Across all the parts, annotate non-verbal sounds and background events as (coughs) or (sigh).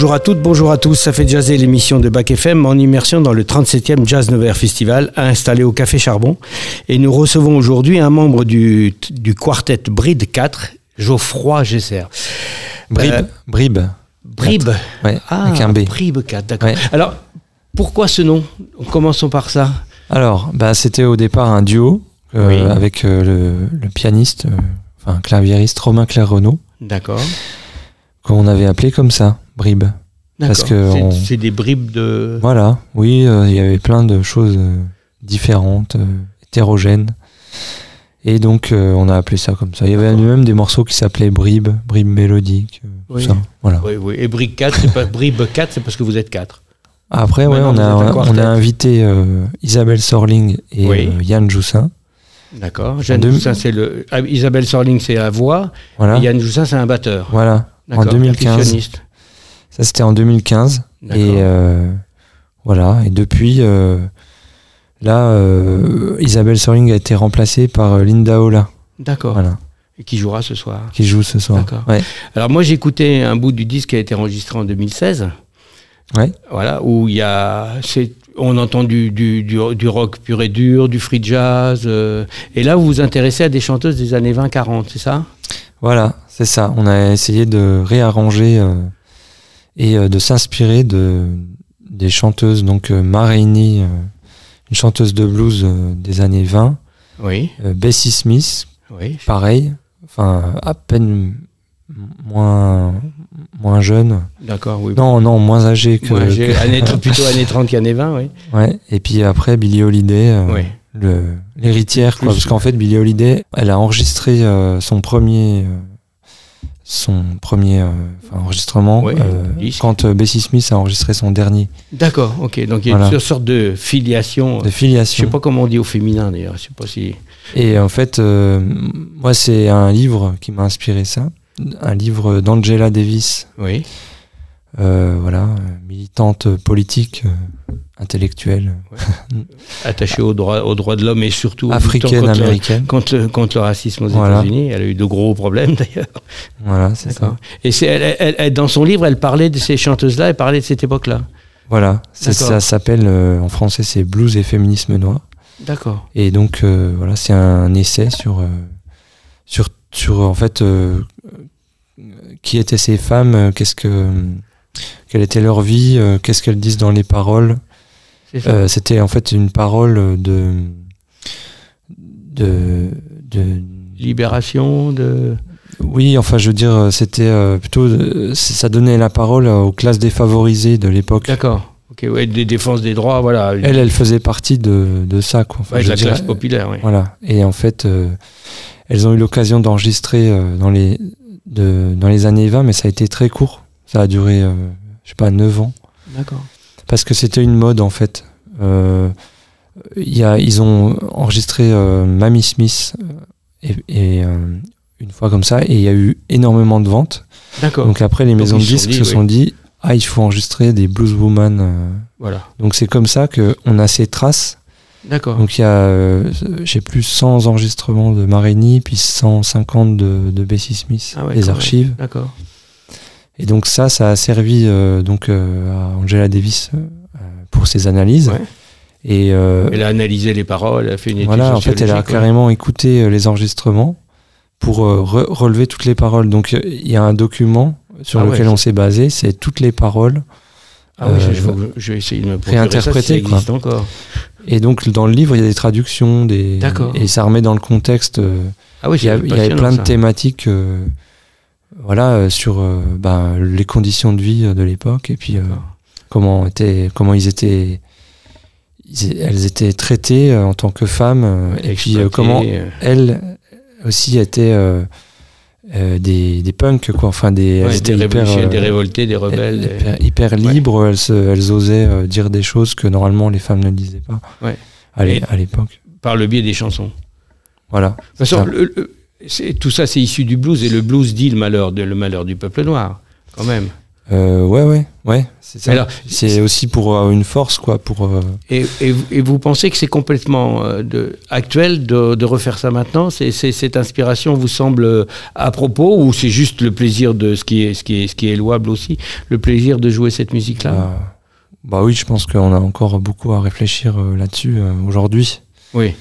Bonjour à toutes, bonjour à tous. Ça fait jazzer l'émission de Bac FM en immersion dans le 37e Jazz Nover Festival installé au Café Charbon. Et nous recevons aujourd'hui un membre du, du quartet Bride 4, Geoffroy Gesser. Bribe. Euh, Bribe. Bribe. Ouais, Ah, avec un B. Bribe 4, d'accord. Ouais. Alors, pourquoi ce nom? Commençons par ça. Alors, bah, c'était au départ un duo euh, Oui. avec euh, le, le pianiste, euh, enfin claviériste Romain Claire Renaud, D'accord. Qu'on avait appelé comme ça, Bribe. Parce D'accord. que C'est- on- c'est des bribes de. Voilà, oui, euh, il y avait plein de choses euh, différentes, euh, hétérogènes. Et donc, euh, on a appelé ça comme ça. Il y avait D'accord. même des morceaux qui s'appelaient Bribe, Bribe mélodique, euh, tout ça. Voilà. Oui, oui. Et Bribe 4, c'est pas Bribe 4, c'est parce que vous êtes 4. Après, ouais, on, a, on a invité euh, Isabelle Sorling et Oui. euh, Yann Joussin. D'accord. Deux- Joussin, c'est le. ah, Isabelle Sorling, c'est la voix. Voilà. Et Yann Joussin, c'est un batteur. Voilà. En D'accord, 2015. percussionniste. Ça, c'était en 2015. D'accord. Et euh, voilà. Et depuis, euh, là, euh, Isabelle Sorling a été remplacée par Linda Ola, D'accord. voilà, Et qui jouera ce soir. qui joue ce soir. D'accord. Ouais. Alors moi j'ai écouté un bout du disque qui a été enregistré en 2016. Ouais. Voilà, où il y a, on entend du, du, du, du rock pur et dur, du free jazz. et là vous vous intéressez à des chanteuses des années 20-40, c'est ça? Voilà, c'est ça. On a essayé de réarranger euh, et euh, de s'inspirer de des chanteuses. Donc euh, Ma Rainey, euh, une chanteuse de blues des années 20. Oui. Bessie Smith, Oui. pareil. Enfin, à peine moins moins jeune. D'accord, oui. Non, non, moins âgé que. Moi, j'ai que- années- (laughs) plutôt années 30 qu'années 20, oui. Ouais. Et puis après Billie Holiday, euh, Oui. le l'héritière, quoi. Parce qu'en fait, Billie Holiday, elle a enregistré euh, son premier son premier euh, enregistrement Ouais, euh, quand euh, Bessie Smith a enregistré son dernier D'accord, ok. Donc il y a Voilà. une sorte de filiation. de Je filiation. sais pas comment on dit au féminin d'ailleurs. Je sais pas si. Et en fait, moi, c'est un livre qui m'a inspiré ça. Un livre d'Angela Davis, Oui. Euh, voilà, militante politique, euh, intellectuelle, Attachée aux droits, aux droits de l'homme et surtout africaine, contre le- américaine. contre le, contre le racisme aux Voilà. États-Unis. Elle a eu de gros problèmes d'ailleurs. Voilà, c'est ça. Et elle, elle- elle- dans son livre, elle parlait de ces chanteuses-là, elle parlait de cette époque-là. Voilà, ça s'appelle euh, en français c'est Blues et féminisme noir. D'accord. Et donc euh, voilà, c'est un essai sur euh, sur sur en fait qui étaient ces femmes, qu'est-ce que quelle était leur vie, euh, qu'est-ce qu'elles disent dans les paroles. Euh, C'était en fait une parole de de de Libération de. oui, enfin je veux dire, c'était euh, plutôt ça donnait la parole aux classes défavorisées de l'époque. D'accord. Ok, ouais, des défenses des droits, voilà. Elle, elle faisait partie de, de ça, quoi. Enfin, Ouais, de la classe populaire, oui. Voilà. Et en fait, euh, elles ont eu l'occasion d'enregistrer euh, dans, les, de, dans les années 20, mais ça a été très court. Ça a duré, euh, je sais pas, 9 ans. D'accord. Parce que c'était une mode, en fait. Euh, y a, ils ont enregistré euh, Mamie Smith euh, et, et, euh, une fois comme ça, et il y a eu énormément de ventes. D'accord. Donc après, les maisons de disques se sont dit, ah, il faut enregistrer des blueswoman. euh. Voilà. Donc c'est comme ça qu'on a ces traces D'accord. donc il y a, euh, j'ai plus 100 enregistrements de Marini, puis 150 de, de Bessie Smith, Ah ouais, les archives. D'accord. Et donc ça, ça a servi euh, donc euh, à Angela Davis euh, pour ses analyses. Ouais. Et euh, Elle a analysé les paroles, elle a fait une étude voilà, en fait, elle a carrément écouté les enregistrements pour euh, re- relever toutes les paroles. Donc il y a un document sur Ah ouais, lequel on s'est basé, c'est toutes les paroles. Ah je, je vais- je vais essayer de me ça, si réinterpréter, quoi. existe encore. Et donc dans le livre, il y a des traductions, des D'accord. et ça remet dans le contexte. Ah oui, Il y, a- y avait plein de ça. thématiques voilà, euh, sur euh, ben, les conditions de vie de l'époque et puis euh, comment, comment ils étaient, elles étaient traitées en tant que femmes et puis comment elles aussi étaient euh, des, des punks, quoi. Enfin, des, ouais, des, hyper, euh, des révoltés, des rebelles. des- hyper, hyper libres, elles, se- elles osaient euh, dire des choses que normalement les femmes ne disaient pas Ouais. à l'époque. Par le biais des chansons. Voilà. De toute façon, Ça. le- le- c'est- tout ça, c'est issu du blues, et le blues dit le malheur, de, le malheur du peuple noir, quand même. Euh, ouais, ouais, ouais. C'est ça. Alors, c'est aussi pour euh, une force, quoi. Pour. euh, Et, et vous- et vous pensez que c'est complètement euh, de, actuel de, de refaire ça maintenant? Cette inspiration vous semble à propos ou c'est juste le plaisir de ce qui est, ce qui est, ce qui est louable aussi, le plaisir de jouer cette musique-là? Bah, bah oui, je pense qu'on a encore beaucoup à réfléchir là-dessus aujourd'hui. Oui,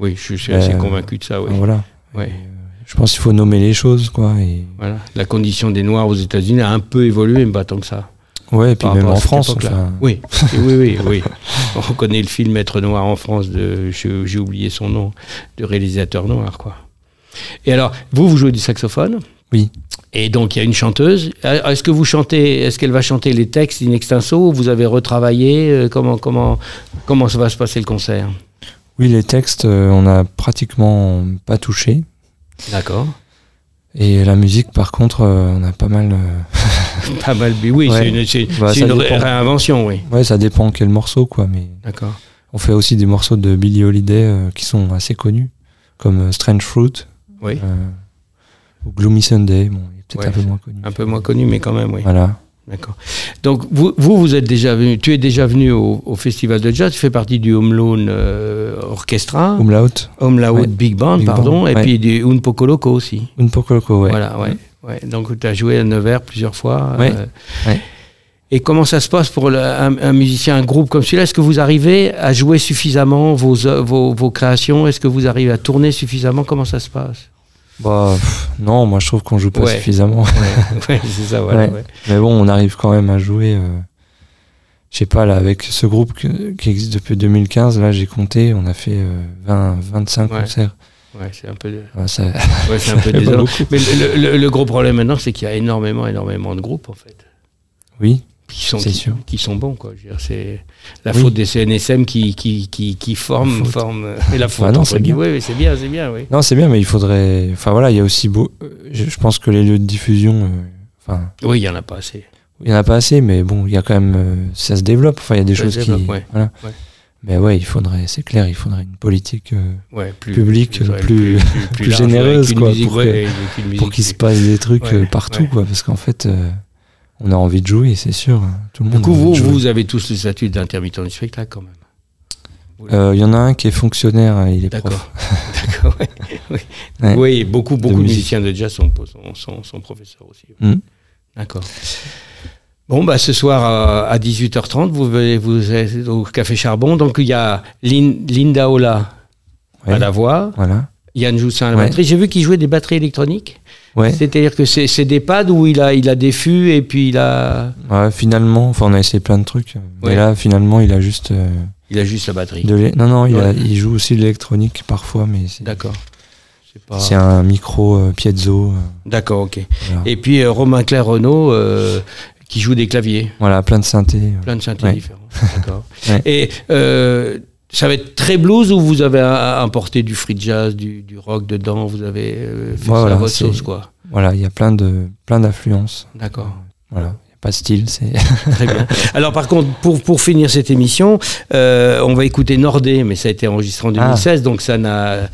oui, je suis assez convaincu de ça. Oui. Voilà. Ouais. Je pense qu'il faut nommer les choses, quoi. Et Voilà. La condition des Noirs aux États-Unis a un peu évolué, mais pas tant que ça. ouais, et puis même en France. enfin, Oui, (laughs) oui, oui, oui. On connaît le film Être noir en France de, j'ai oublié son nom, de réalisateur noir, quoi. Et alors, vous, vous jouez du saxophone Oui. Et donc, il y a une chanteuse. Euh, Est-ce que vous chantez, est-ce qu'elle va chanter les textes in extenso ou vous avez retravaillé euh, Comment, comment, comment ça va se passer le concert? Oui, les textes, euh, on a pratiquement pas touché. D'accord. Et la musique, par contre, euh, on a pas mal. euh, (laughs) Pas mal. mais Oui, Ouais. c'est une, Bah, ré- réinvention, oui. Ouais, ça dépend quel morceau, quoi. Mais D'accord. on fait aussi des morceaux de Billie Holiday euh, qui sont assez connus, comme Strange Fruit Oui. ou Gloomy Sunday. Bon, il est peut-être Ouais, un peu moins connu. Un peu moins connu, mais quand même, oui. Voilà. D'accord. Donc vous, vous, vous êtes déjà venu, tu es déjà venu au, au festival de jazz, tu fais partie du Home Loan euh, Orchestra, Umlaut, Ouais. Big Band, Big pardon, Band, et ouais. puis du Un Poco Loco aussi. Un Poco Loco, ouais. Voilà, ouais. ouais. Donc tu as joué à Nevers plusieurs fois. euh. Et comment ça se passe pour le- un, un musicien, un groupe comme celui-là? Est-ce que vous arrivez à jouer suffisamment vos, vos, vos créations? Est-ce que vous arrivez à tourner suffisamment? Comment ça se passe? Bah, pff, non, moi je trouve qu'on joue pas Ouais. suffisamment. Ouais, (laughs) c'est ça, voilà. Mais bon, on arrive quand même à jouer. euh, je sais pas, là, avec ce groupe que- qui existe depuis 2015, là, j'ai compté, on a fait euh, 20, 25 Ouais. concerts. Ouais, c'est un peu, Ouais, ça, (laughs) ouais, c'est un peu (laughs) désolant. Mais le, le- le gros problème maintenant, c'est qu'il y a énormément, énormément de groupes, en fait. Oui, Qui sont, qui, sûr. qui sont bons, quoi. C'est la Oui. faute des CNSM qui, qui, qui, qui forment, faute. forment, euh, et la faute. Bah non, entre c'est bien. Oui, c'est bien, c'est bien, oui. non, c'est bien, mais il faudrait. Enfin voilà, il y a aussi beau. euh, Je, je pense que les lieux de diffusion, euh, enfin, Oui, il y en a pas assez. il y en a pas assez, mais bon, il y a quand même. euh, ça se développe. Enfin, il y a des Ça choses se qui. développe, ouais. Voilà. Ouais. Mais ouais, il faudrait, c'est clair, il faudrait une politique euh, Ouais, plus, Public, ouais, plus- plus (laughs) généreuse, quoi, pour qu'il se passe des trucs euh, partout, quoi. Parce qu'en fait, euh, on a envie de jouer, c'est sûr. Tout le Du monde. coup, vous, vous avez tous le statut d'intermittent du spectacle, quand même. Euh, Il y en a un qui est fonctionnaire, hein, il est D'accord. prof. (laughs) D'accord. (laughs) Oui. Ouais. Oui, beaucoup, beaucoup de, musique. musiciens de jazz sont, sont, sont, sont professeurs aussi. Mm. D'accord. Bon, bah, ce soir à, à 18h30, vous, venez- vous êtes au Café Charbon. Donc, il y a Lin- Linda Ola Ouais. à la voix, Voilà. Yann Joussin à la Ouais. batterie. J'ai vu qu'il jouait des batteries électroniques. Ouais. C'est-à-dire que c'est des pads où il a, il a des fûts et puis il a, Ouais, finalement, enfin, on a essayé plein de trucs. Mais là, finalement, il a juste euh, il a juste la batterie. de Non, non, il, a- Ouais. il joue aussi de l'électronique parfois, mais D'accord. C'est pas- c'est un micro euh, piezo. euh, D'accord, ok. voilà. Et puis euh, Romain Claire Renault qui joue des claviers. Voilà, plein de synthés. Plein de synthés différents. D'accord. (laughs) Et ça va être très blues ou vous avez importé du free jazz, du, du rock dedans Vous avez euh, fait ça à Voilà, votre c'est- sauce, quoi? Voilà, il y a plein de plein d'influences. D'accord. Voilà, il n'y a pas de style, c'est. (laughs) Très bien. Alors, par contre, pour, pour finir cette émission, euh, on va écouter Nordé, mais ça a été enregistré en Ah. 2016, donc ça n'a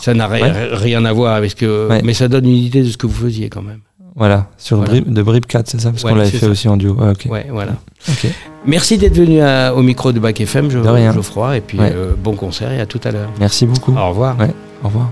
ça n'a Ouais. rien à voir avec ce que. Ouais. Mais ça donne une idée de ce que vous faisiez quand même. Voilà, sur Voilà. Brib- de Brib 4, c'est ça Parce Ouais, qu'on l'avait fait ça. aussi en duo. Ouais, voilà. Ok. Merci d'être venu à- au micro de Bac FM, Jo- De rien. Geoffroy, et puis Ouais. euh, bon concert et à tout à l'heure. Merci beaucoup. Au revoir. Ouais, au revoir.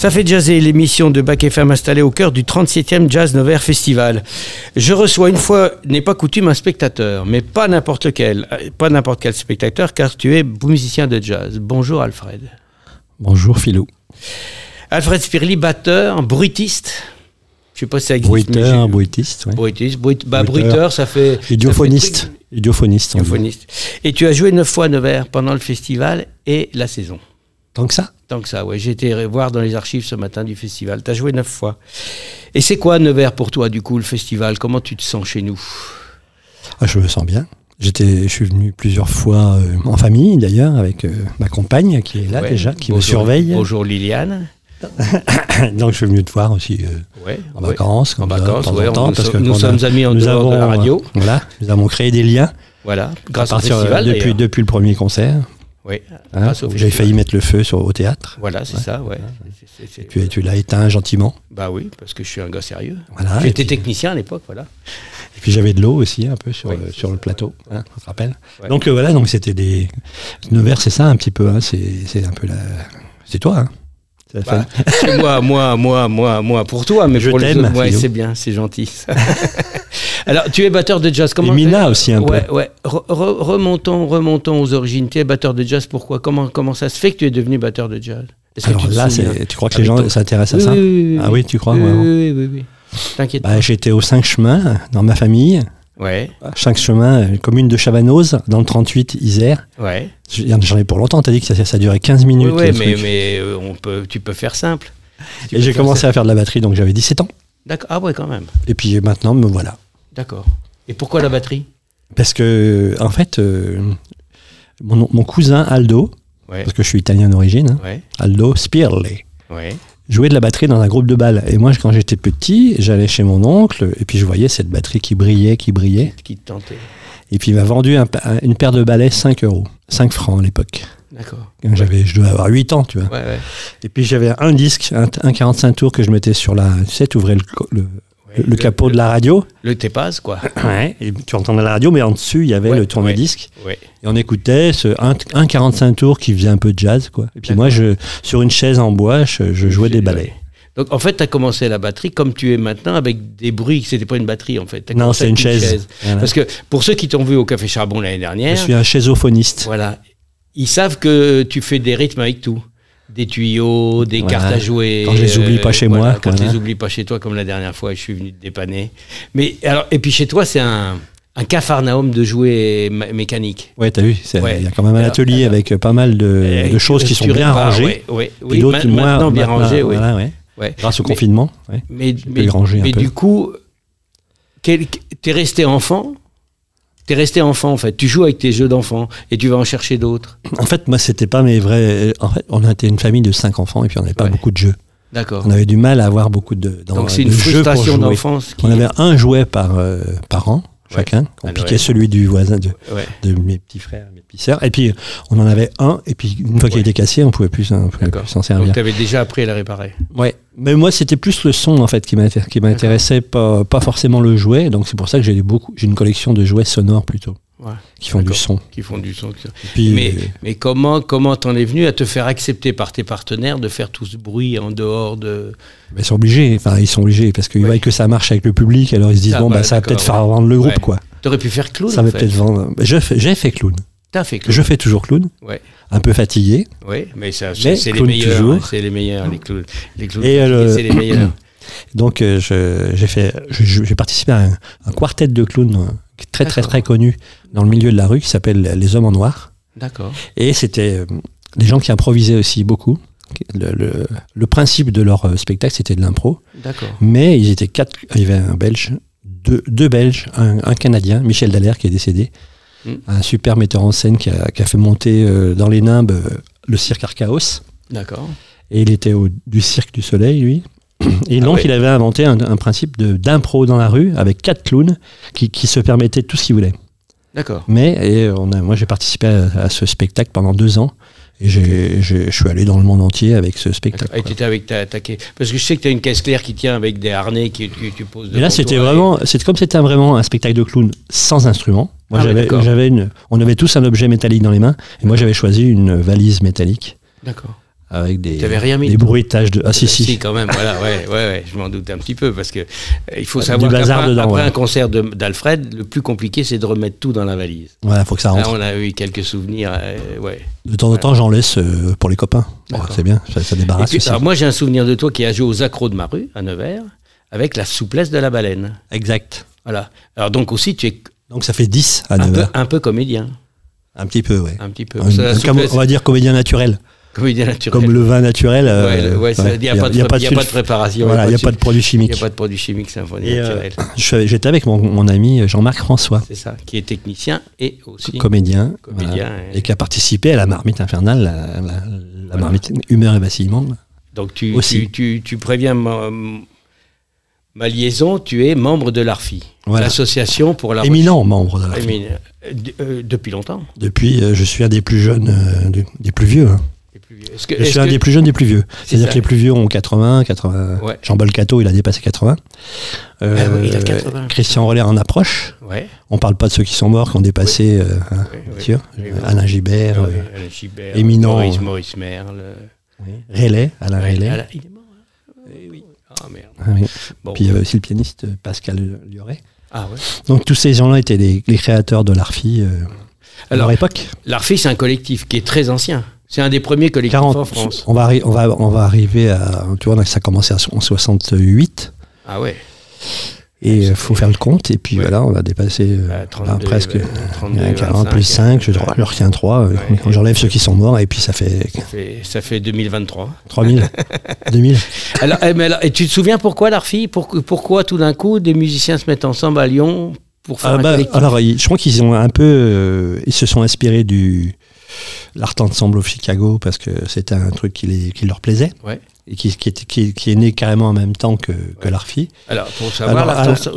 Ça fait jazzer l'émission de Bac FM installée au cœur du 37e Jazz Novaire Festival. Je reçois une fois, n'est pas coutume, un spectateur, mais pas n'importe lequel, pas n'importe quel spectateur, car tu es musicien de jazz. Bonjour Alfred. Bonjour Philou. Alfred Spirli, batteur, bruitiste. Je sais pas si ça existe. Bruiteur, bruitiste. Ouais. Bruitiste, bruit- bah, bruiteur, ça fait. Idiophoniste. ça fait- Idiophoniste. Idiophoniste. Et tu as joué neuf fois à Nevers pendant le festival et la saison. Tant que ça Tant que ça, ouais. J'ai été voir dans les archives ce matin du festival. Tu as joué neuf fois. Et c'est quoi Nevers pour toi, du coup, le festival? Comment tu te sens chez nous? Ah, Je me sens bien. J'étais, je suis venu plusieurs fois euh, en famille d'ailleurs avec euh, ma compagne qui est là Ouais. déjà, qui me Bonjour- surveille. Bonjour Liliane. (coughs) Donc je suis venu te voir aussi euh, Ouais, en vacances, En vacances, de temps ouais, en temps, nous, parce que nous a- sommes amis en nous dehors avons, de la radio. Voilà, nous avons créé des liens Voilà, grâce à au festival. depuis depuis le premier concert. Oui, hein, J'avais failli mettre le feu sur, au théâtre. Voilà, c'est ça, ouais. Tu, tu l'as éteint gentiment. Bah oui, parce que je suis un gars sérieux. Voilà. J'étais puis, technicien à l'époque, voilà. et puis j'avais de l'eau aussi un peu sur, Oui, le, sur le plateau. hein, on se rappelle. Ouais. Donc euh, voilà, donc c'était des Nevers, c'est ça un petit peu. Hein, c'est un peu la. C'est toi. Hein. Bah, moi, moi, moi, moi, moi, pour toi, mais Je pour les autres, ouais, c'est bien, c'est gentil. (laughs) Alors, tu es batteur de jazz. Comment Et Mina aussi un peu. Ouais. Re- re- remontons, remontons aux origines. Tu es batteur de jazz. Pourquoi? Comment, comment ça se fait que tu es devenu batteur de jazz? Alors tu là, tu crois que les Avec gens s'intéressent Oui, à ça? oui, oui, oui, Ah oui, tu crois? Oui, oui, oui, oui, oui. T'inquiète Bah, J'étais aux cinq chemins dans ma famille. Ouais, chemins, euh, commune de Chavanoz, dans le 38 Isère. ouais. J'en ai pour longtemps, t'as dit que ça, ça durait 15 Oui, minutes. ouais, le mais, mais euh, on peut, tu peux faire simple. Tu Et j'ai commencé simple. à faire de la batterie, donc j'avais 17 ans. D'accord. Ah ouais, quand même. Et puis maintenant, me voilà. D'accord. Et pourquoi la batterie? Parce que, en fait, euh, mon, mon cousin Aldo, Ouais, parce que je suis italien d'origine, hein, ouais, Aldo Spirle, ouais. jouait de la batterie dans un groupe de balles. Et moi, quand j'étais petit, j'allais chez mon oncle, et puis je voyais cette batterie qui brillait, qui brillait. Qui te tentait Et puis il m'a vendu un une paire de balais 5 euros, 5 francs à l'époque. D'accord. J'avais, je devais avoir 8 ans, tu vois. Ouais, ouais. Et puis j'avais un disque, un, un 45 tours que je mettais sur la. Tu sais, tu ouvrais le, le, capot de la radio. Le Tépaz, quoi. (coughs) Ouais. Et tu entendais la radio, mais en dessus, il y avait Ouais, le tourne-disque. Ouais. Et on écoutait ce un, un 45 tours qui faisait un peu de jazz, quoi. Et puis moi, je, sur une chaise en bois, je, je jouais des ballets. Donc en fait, tu as commencé la batterie comme tu es maintenant avec des bruits. C'était pas une batterie en fait. Non, c'est une chaise. Voilà. Parce que pour ceux qui t'ont vu au Café Charbon l'année Je dernière, suis un chaisophoniste. voilà, ils savent que tu fais des rythmes avec tout. Des tuyaux, des cartes à jouer. Quand je les oublie pas chez moi, Quand voilà. je les oublie pas chez toi, comme la dernière fois, je suis venu te dépanner. Mais alors, et puis chez toi, c'est un, un cafarnaum de jouets mé- mécaniques. Ouais, t'as vu, il Ouais. y a quand même un Alors, atelier alors, avec pas mal de, de choses qui sont bien répares, rangées. ouais, ouais, oui, d'autres ma- moins maintenant bien rangées, oui. voilà. Grâce au Mais- confinement. Mais, mais, du coup, t'es resté enfant? T'es resté enfant en fait. Tu joues avec tes jeux d'enfant et tu vas en chercher d'autres. En fait, moi, c'était pas mes vrais. En fait, on était une famille de cinq enfants et puis on n'avait pas Ouais. beaucoup de jeux. D'accord. On avait du mal à avoir beaucoup de. dans- Donc c'est une frustration d'enfance. qui- On avait un jouet par, euh, par an, chacun. On piquait celui du voisin, de, mes petits frères, mes petites sœurs. Et puis, on en avait un. Et puis, une fois qu'il était cassé, on pouvait plus, s'en Donc servir. tu avais déjà appris à le réparer. Ouais. Mais moi, c'était plus le son, en fait, qui m'intéressait, pas, pas forcément le jouet. Donc, c'est pour ça que j'ai beaucoup. J'ai une collection de jouets sonores plutôt, Ouais. qui font du son. Qui font du son. Puis, Mais, euh, mais comment comment t'en es venu à te faire accepter par tes partenaires de faire tout ce bruit en dehors de. Ils sont obligés, enfin ils sont obligés parce qu'ils Ouais. voient que ça marche avec le public, alors ils se disent Ah bon bah, bah ça va peut-être faire vendre le groupe quoi. T'aurais pu faire clown. Ça va peut-être vendre. Fais- J'ai fait clown. T'as fait clown. Je fais toujours clown, Ouais. un peu fatigué. Ouais, mais ça, Mais c'est les meilleurs. hein, C'est les meilleurs, les clowns. Les clowns, euh, c'est les meilleurs. (clears throat) Donc euh, j'ai fait, participé à un, un quartet de clowns très très très connu dans le milieu de la rue qui s'appelle Les Hommes en Noir. D'accord. Et c'était euh, des gens qui improvisaient aussi beaucoup. Le, le- le principe de leur euh, spectacle c'était de l'impro, D'accord. mais ils étaient quatre. Il y avait un Belge, deux, deux Belges, un, un Canadien, Michel Dallaire qui est décédé, Mm. un super metteur en scène qui a, qui a fait monter euh, dans les Nimbes euh, le cirque Archaos. D'accord. Et il était au, du Cirque du Soleil, lui. Et Ah donc, ouais. il avait inventé un, un principe d'impro dans la rue avec quatre clowns qui, qui se permettaient tout ce qu'ils voulaient. D'accord. Mais et on a, moi, j'ai participé à, à ce spectacle pendant deux ans. Et je suis allé dans le monde entier avec ce spectacle. Et tu étais avec ta, ta- Parce que je sais que tu as une caisse claire qui tient avec des harnais que tu, poses Et là, devant c'était vraiment, c'était comme c'était vraiment un spectacle de clown sans instrument. Moi, Ah j'avais, une, on avait tous un objet métallique dans les mains, et moi, j'avais choisi une valise métallique D'accord. Avec des, rien mis des bruitages de. Ah si, si. quand même, voilà, ouais, ouais, ouais, je m'en doute un petit peu parce que euh, il faut Du savoir bazar qu'après après ouais. un concert d'Alfred, le plus compliqué c'est de remettre tout dans la valise. Voilà, faut que ça Là, rentre. on a eu quelques souvenirs, euh, ouais. De temps en temps, j'en laisse euh, pour les copains. C'est bien, ça, débarrasse puis, aussi. alors, moi j'ai un souvenir de toi qui a joué aux accros de ma rue à Nevers avec la souplesse de la baleine. Exact. Voilà. Alors donc aussi tu es Donc ça fait 10 à un peu, 9 un peu comédien, Un petit peu, ouais. un petit peu. Un- un- on va dire comédien naturel. Comme le vin naturel. euh, ouais, ouais, il n'y a, pas de, a il a pas préparation. Voilà, il n'y a pas de produits il y chimiques. a pas de produits chimiques, c'est un produit Et, euh, naturel. avec- J'étais avec mon, mon ami Jean-Marc François, C'est ça, qui est technicien et aussi comédien, comédien. voilà, et- et qui a participé à la marmite infernale, la, la- la Voilà. marmite humeur et vacillement. Donc tu, Aussi. tu, tu, tu préviens ma, ma liaison, tu es membre de l'ARFI, Voilà. l'association pour la Éminent membre de la recherche- Éminent. Euh, euh, depuis longtemps. Depuis, euh, je suis un des plus jeunes, euh, des, des plus vieux. hein. Les plus vieux. Est-ce que, Je suis un que- des plus jeunes des plus vieux. C'est C'est-à-dire ça. que les plus vieux ont 80, 80. Ouais. Jean-Paul Cato, il a dépassé 80. Euh, Ah oui, il a 80. Christian Roller en approche. Ouais. On parle pas de ceux qui sont morts, qui ont dépassé, euh, hein, bien sûr. Alain Gibert, Ouais, euh, Alain Gibert, éminent, Maurice, euh, Maurice Merle. oui. Alain. Alain- il est mort. hein oui. Ah merde. Ah oui. Bon. Puis il y avait aussi le pianiste euh, Pascal Lioré. Ah ouais. Donc tous ces gens-là étaient les, les créateurs de l'ARFI euh, à Alors, leur époque. L'ARFI, c'est un collectif qui est très ancien. C'est un des premiers collectifs 40, en France. on, va, on, va, on va arriver à. Tu vois, ça a commencé en 68. Ah ouais. Et il faut faire le compte. Et puis Ouais. voilà, on a dépassé euh, Bah, 32, bah, presque euh, 32, euh, 40 25, plus 5. Je, je retiens 3. Ouais. J'enlève ceux qui sont morts. Et puis ça fait Ça fait, ça fait 2023. 3000, 2000. Alors, eh, mais alors, et tu te souviens pourquoi l'ARFI? Pour- Pourquoi tout d'un coup des musiciens se mettent ensemble à Lyon pour faire Ah un bah, collectif? alors, je crois qu'ils ont un peu. euh, ils se sont inspirés du. L'Art Ensemble of Chicago parce que c'était un truc qui, les- qui leur plaisait. Ouais. Et qui, qui, était- qui- qui est né carrément en même temps que, que l'ARFI. Alors, pour savoir,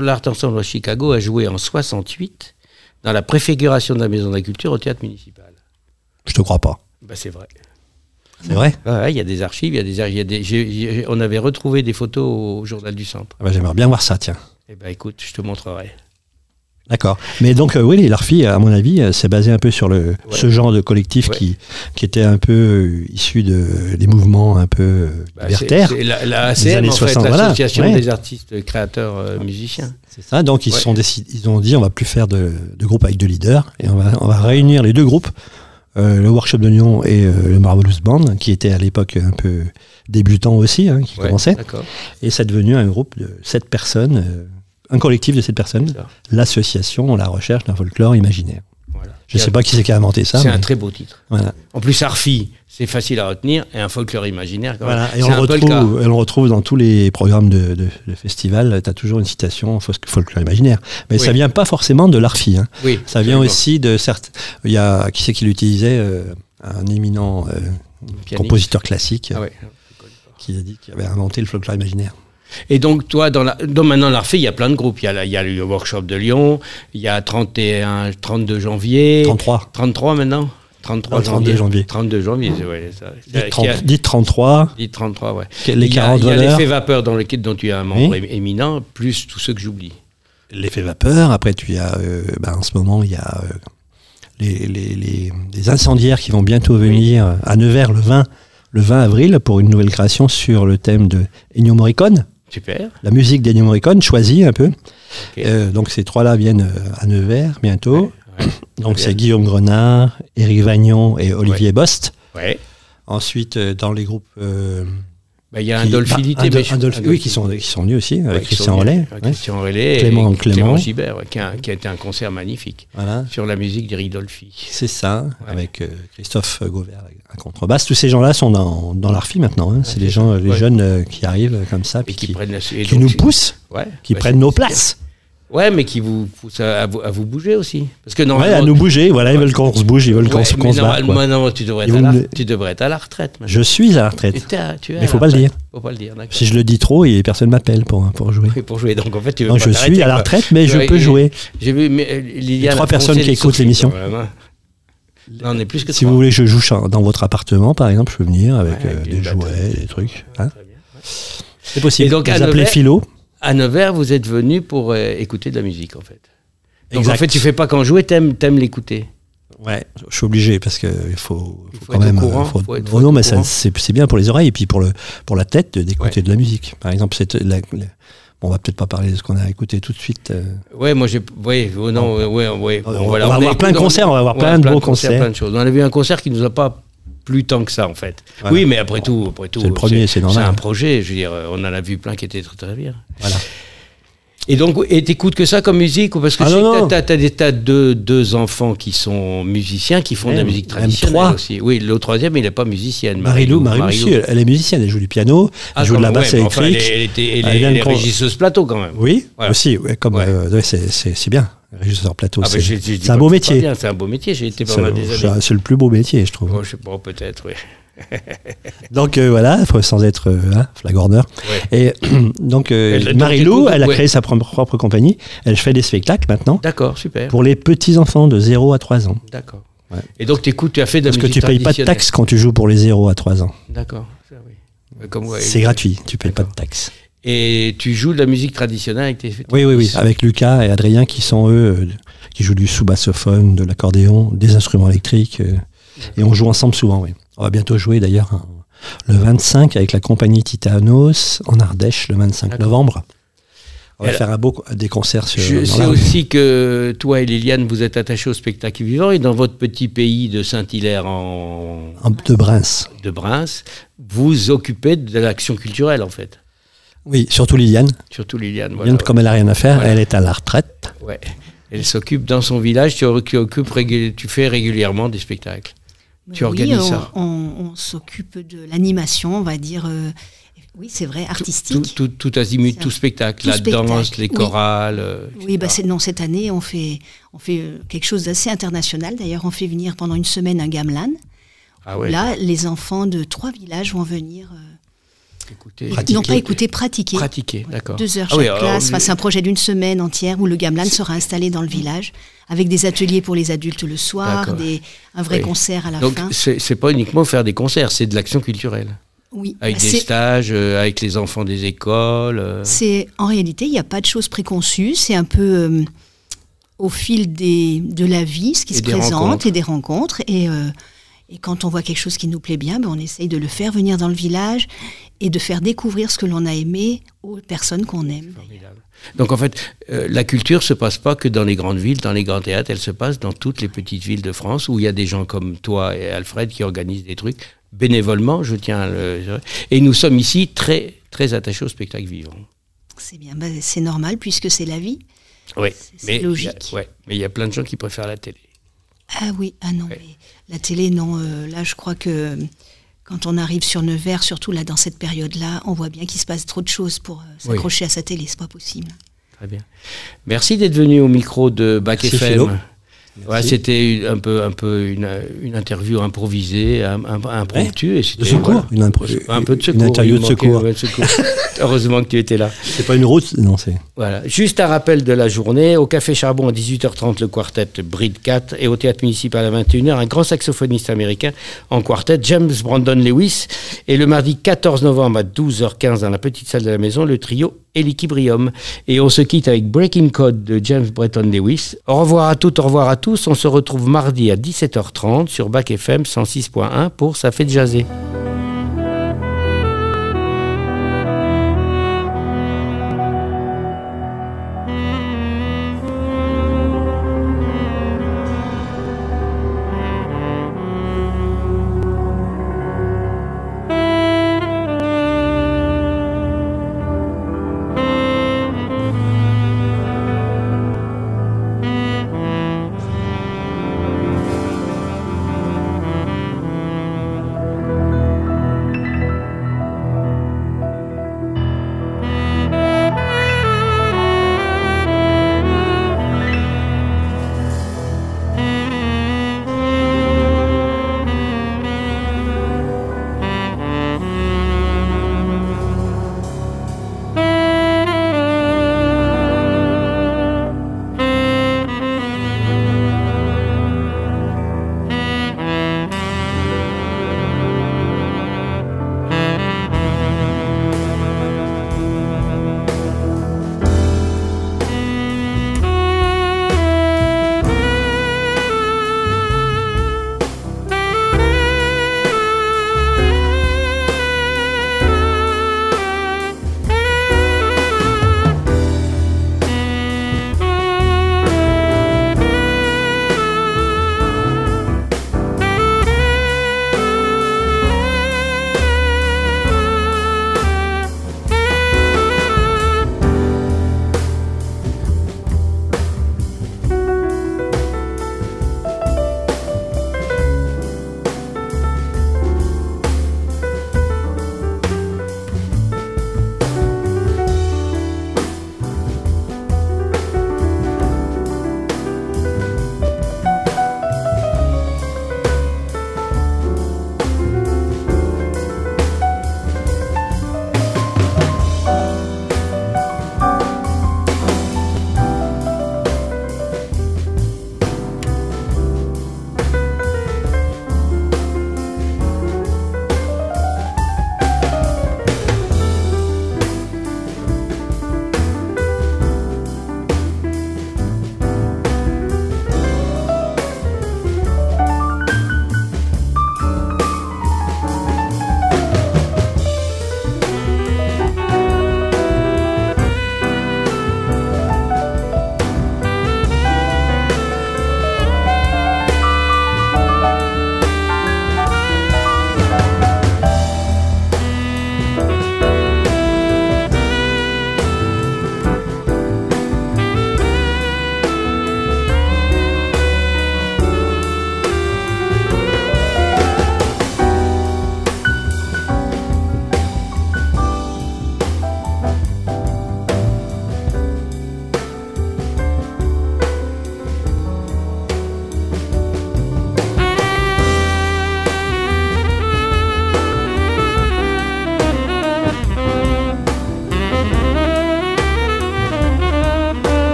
l'Art Ensemble- à Chicago a joué en 68 dans la préfiguration de la Maison de la Culture au théâtre municipal. Je te crois pas. Bah, c'est vrai. C'est vrai? Ouais, Il y a des archives, il y a des, y a on avait retrouvé des photos au Journal du Centre. Ah bah, J'aimerais bien voir ça, tiens. Eh ben écoute, je te montrerai. D'accord. Mais donc, euh, oui, l'ARFI, à mon avis, euh, c'est basé un peu sur le, ce genre de collectif Ouais. qui, qui était un peu euh, issu de, des mouvements un peu euh, Bah, libertaires. c'est- c'est la, la Des ACM, années en fait, 60, voilà. Ouais. des artistes créateurs euh, musiciens. C'est ça. Donc, ils, sont décid- ils ont dit on va plus faire de, de groupe avec deux leaders et on va, on va réunir les deux groupes, euh, le Workshop de Lyon et euh, le Marvelous Band, qui était à l'époque un peu débutant aussi, hein, qui Ouais, commençait. D'accord. Et c'est devenu un groupe de sept personnes, euh, un collectif de personnes, D'accord. l'association La Recherche d'un folklore imaginaire. Voilà. Je ne sais pas qui c'est qui a inventé ça. C'est mais un très beau titre. voilà. En plus, Arfi, c'est facile à retenir, et un folklore imaginaire. Quand même. Voilà, et on le, un peu le cas. retrouve, et on le retrouve dans tous les programmes de, de, de festival. Tu as toujours une citation fol- folklore imaginaire. Mais Oui. ça vient pas forcément de l'ARFI. Hein. Oui, Ça vient aussi de certes. Il y a qui c'est qui l'utilisait euh, Un éminent euh, compositeur classique Ah ouais. qui a dit qu'il avait inventé le folklore imaginaire. Et donc, toi, dans, la, dans maintenant l'Arfi, il y a plein de groupes. Il y a, la- il y a le workshop de Lyon, il y a 31, 32 janvier. 33. 33 maintenant? 33 Ah, 32 janvier. janvier. 32 janvier, c'est ouais, ça. Dites, Qui a- 30 dites 33. dit 33, ouais. Les il y a, 40 il y a l'effet vapeur dans lequel, dont tu es un membre é- éminent, plus tous ceux que j'oublie. L'effet vapeur. Après, tu as, euh, bah, en ce moment, il y a euh, les, les, les- les incendiaires qui vont bientôt venir à Nevers le 20, le 20 avril pour une nouvelle création sur le thème de Ennio Morricone, Super. la musique d'Ennio Morricone, choisie un peu. Euh, donc ces trois-là viennent euh, à Nevers bientôt. Ouais. (clears throat) Donc c'est. Guillaume Grenard, Éric Vagnon et Olivier Bost. Ouais. Ensuite, euh, dans les groupes... euh, Bah, il y a qui- un un oui, qui sont, qui sont venus aussi, avec Ouais, Christian ouais. Christian Rollet Clément- et Clément. Gibert, ouais, qui, a, qui a été un concert magnifique Voilà. sur la musique d'Eric Dolphy. C'est ça, avec euh, Christophe Gauvert à contrebasse. Tous ces gens-là sont dans, dans l'ARFI maintenant. hein. C'est c'est les gens, les Ouais. jeunes euh, qui arrivent euh, comme ça, puis qui, qui, la nous poussent, Ouais, qui bah, prennent nos places. Ouais, mais qui vous poussent à, à vous, à vous bouger aussi. Parce que Ouais, normalement, à nous bouger. Voilà, ils veulent qu'on se bouge, ils veulent qu'on Ouais, se barre, normalement, non, tu devrais, être à la, tu devrais être à la retraite. maintenant. Je suis à la Et retraite. tu es Mais la faut pas le dire. Faut pas le dire. Si je le dis trop, et personne m'appelle pour, pour jouer. Pour jouer. Donc en fait, tu veux Donc pas je suis à la retraite, mais je peux jouer. J'ai vu mais, euh, Liliane. trois personnes qui écoutent l'émission. Quand même. Non, on est plus que Si vous voulez je joue dans votre appartement, par exemple, je peux venir avec Ouais, euh, des jouets, des trucs. hein. C'est possible. Et donc, à vous appelez Nevers- Philo. À Nevers, vous êtes venu pour euh, écouter de la musique, en fait. Donc Exact. en fait, tu fais pas qu'en jouer, t'aimes, t'aimes l'écouter. Ouais, je suis obligé parce que il faut, Il faut quand même. courant, faut- faut être- Oh faut non, être mais c'est bien pour les oreilles et puis pour le pour la tête d'écouter Ouais. de la musique. Par exemple, c'est la- la- bon, on va peut-être pas parler de ce qu'on a écouté tout de suite. euh. Ouais, moi j'ai. Ouais, oh non, ouais, ouais, ouais. On va- on avoir plein de concerts, on va avoir plein de beaux concerts. plein de choses. On a vu un concert qui nous a pas plu tant que ça en fait. Voilà. Oui, mais après tout, après tout, C'est le premier, c'est normal. C'est un projet, je veux dire, on en a vu plein qui étaient très très bien. Voilà. Et donc, et t'écoutes que ça comme musique ou parce que Ah non. t'as, des tas de deux enfants qui sont musiciens, qui font de la musique traditionnelle aussi. Oui, le troisième, il n'est pas musicienne. Marilou, Marilou, Marilou. si, elle, est musicienne, elle joue du piano, Ah, elle joue de la basse ouais, mais enfin, électrique. elle, est- elle était, elle, Elle est- elle régisseuse plateau quand même. Oui, Voilà. aussi, ouais, comme euh, c'est- bien. Régisseur plateau, Ah, c'est un beau métier. bien, C'est un beau métier, j'ai été pendant des années. c'est- le plus beau métier, je trouve. Bon, je sais pas, peut-être, oui. (laughs) Donc euh, voilà, sans être euh, hein, flagorneur. Ouais. Et (clears throat) donc, euh, Marilou, elle a ouais. créé sa propre, propre compagnie. Elle fait des spectacles maintenant D'accord, super. pour les petits enfants de 0 à 3 ans. D'accord. Ouais. Et donc, t'écoutes, tu as fait de la Parce que tu payes pas de taxes quand tu joues pour les 0 à 3 ans. D'accord, oui. C'est gratuit, tu payes pas de taxes. Et tu joues de la musique traditionnelle avec tes tes Oui, oui, oui. Avec Lucas et Adrien qui sont eux, euh, qui jouent du sous-bassophone, de l'accordéon, des instruments électriques. Et on joue ensemble souvent, oui. On va bientôt jouer d'ailleurs hein, le 25 avec la compagnie Titanos en Ardèche le 25 D'accord. novembre. On va faire un beau, des concerts sur. Je sais aussi que toi et Liliane, vous êtes attachés au spectacle vivant et dans votre petit pays de Saint-Hilaire en... en- de Breims. de Breims, vous occupez de l'action culturelle en fait. Oui, surtout Liliane. Surtout Liliane. Voilà, Liliane, comme elle a rien à faire, Voilà. elle est à la retraite. ouais. Elle s'occupe dans son village, tu, tu fais régulièrement des spectacles. Tu oui, organises on, ça. On, on s'occupe de l'animation, on va dire. euh, oui, c'est vrai, artistique. tout, tout azimut, tout spectacle, tout la danse, les oui. chorales. euh, Oui, bah non, cette année, on fait, on fait euh, quelque chose d'assez international. D'ailleurs, on fait venir pendant une semaine un gamelan. Ah ouais, Là, les enfants de trois villages vont venir, euh, écoutez, non pas pratiquer. pratiquer, d'accord. Deux heures Ah chaque oui, classe. Enfin, c'est un projet d'une semaine entière où le gamelan sera installé dans le village avec des ateliers pour les adultes le soir, des, un vrai Oui. concert à la Donc fin. c'est c'est pas uniquement faire des concerts, c'est de l'action culturelle. Oui, Avec bah, des stages, euh, avec les enfants des écoles. euh. C'est en réalité, il n'y a pas de choses préconçues. C'est un peu euh, au fil des, de la vie, ce qui Et se présente rencontres. et des rencontres. Et, euh, et quand on voit quelque chose qui nous plaît bien, ben, on essaye de le faire venir dans le village et de faire découvrir ce que l'on a aimé aux personnes qu'on aime. Formidable. Donc en fait, euh, la culture se passe pas que dans les grandes villes, dans les grands théâtres, elle se passe dans toutes les petites villes de France où il y a des gens comme toi et Alfred qui organisent des trucs bénévolement, je tiens à le... Et nous sommes ici très très attachés au spectacle vivant. C'est bien, ben, c'est normal puisque c'est la vie. Oui, C'est a- logique. ouais, mais il y a plein de gens qui préfèrent la télé. Ah oui, ah non, Ouais. mais la télé, non. euh, là, je crois que quand on arrive sur Nevers, surtout là dans cette période-là, on voit bien qu'il se passe trop de choses pour euh, Oui. s'accrocher à sa télé. C'est pas possible. Très bien. Merci d'être venu au micro de Bac FM. C'était un peu, un peu une, une interview improvisée, impromptue. et De secours, voilà. une, impro- Un peu de une secours. interview il de secours. ouais, de secours. (laughs) Heureusement que tu étais là. C'est pas une route, non, c'est. Voilà. Juste un rappel de la journée. Au Café Charbon à 18h30, le quartet Breed 4. Et au Théâtre Municipal à 21h, un grand saxophoniste américain en quartet, James Brandon Lewis. Et le mardi 14 novembre à 12h15 dans la petite salle de la maison, le trio Eliquibrium. Et on se quitte avec Breaking Code de James Breton Lewis. Au revoir à toutes, au revoir à tous. On se retrouve mardi à 17h30 sur Bac FM 106.1 pour Ça fait jaser.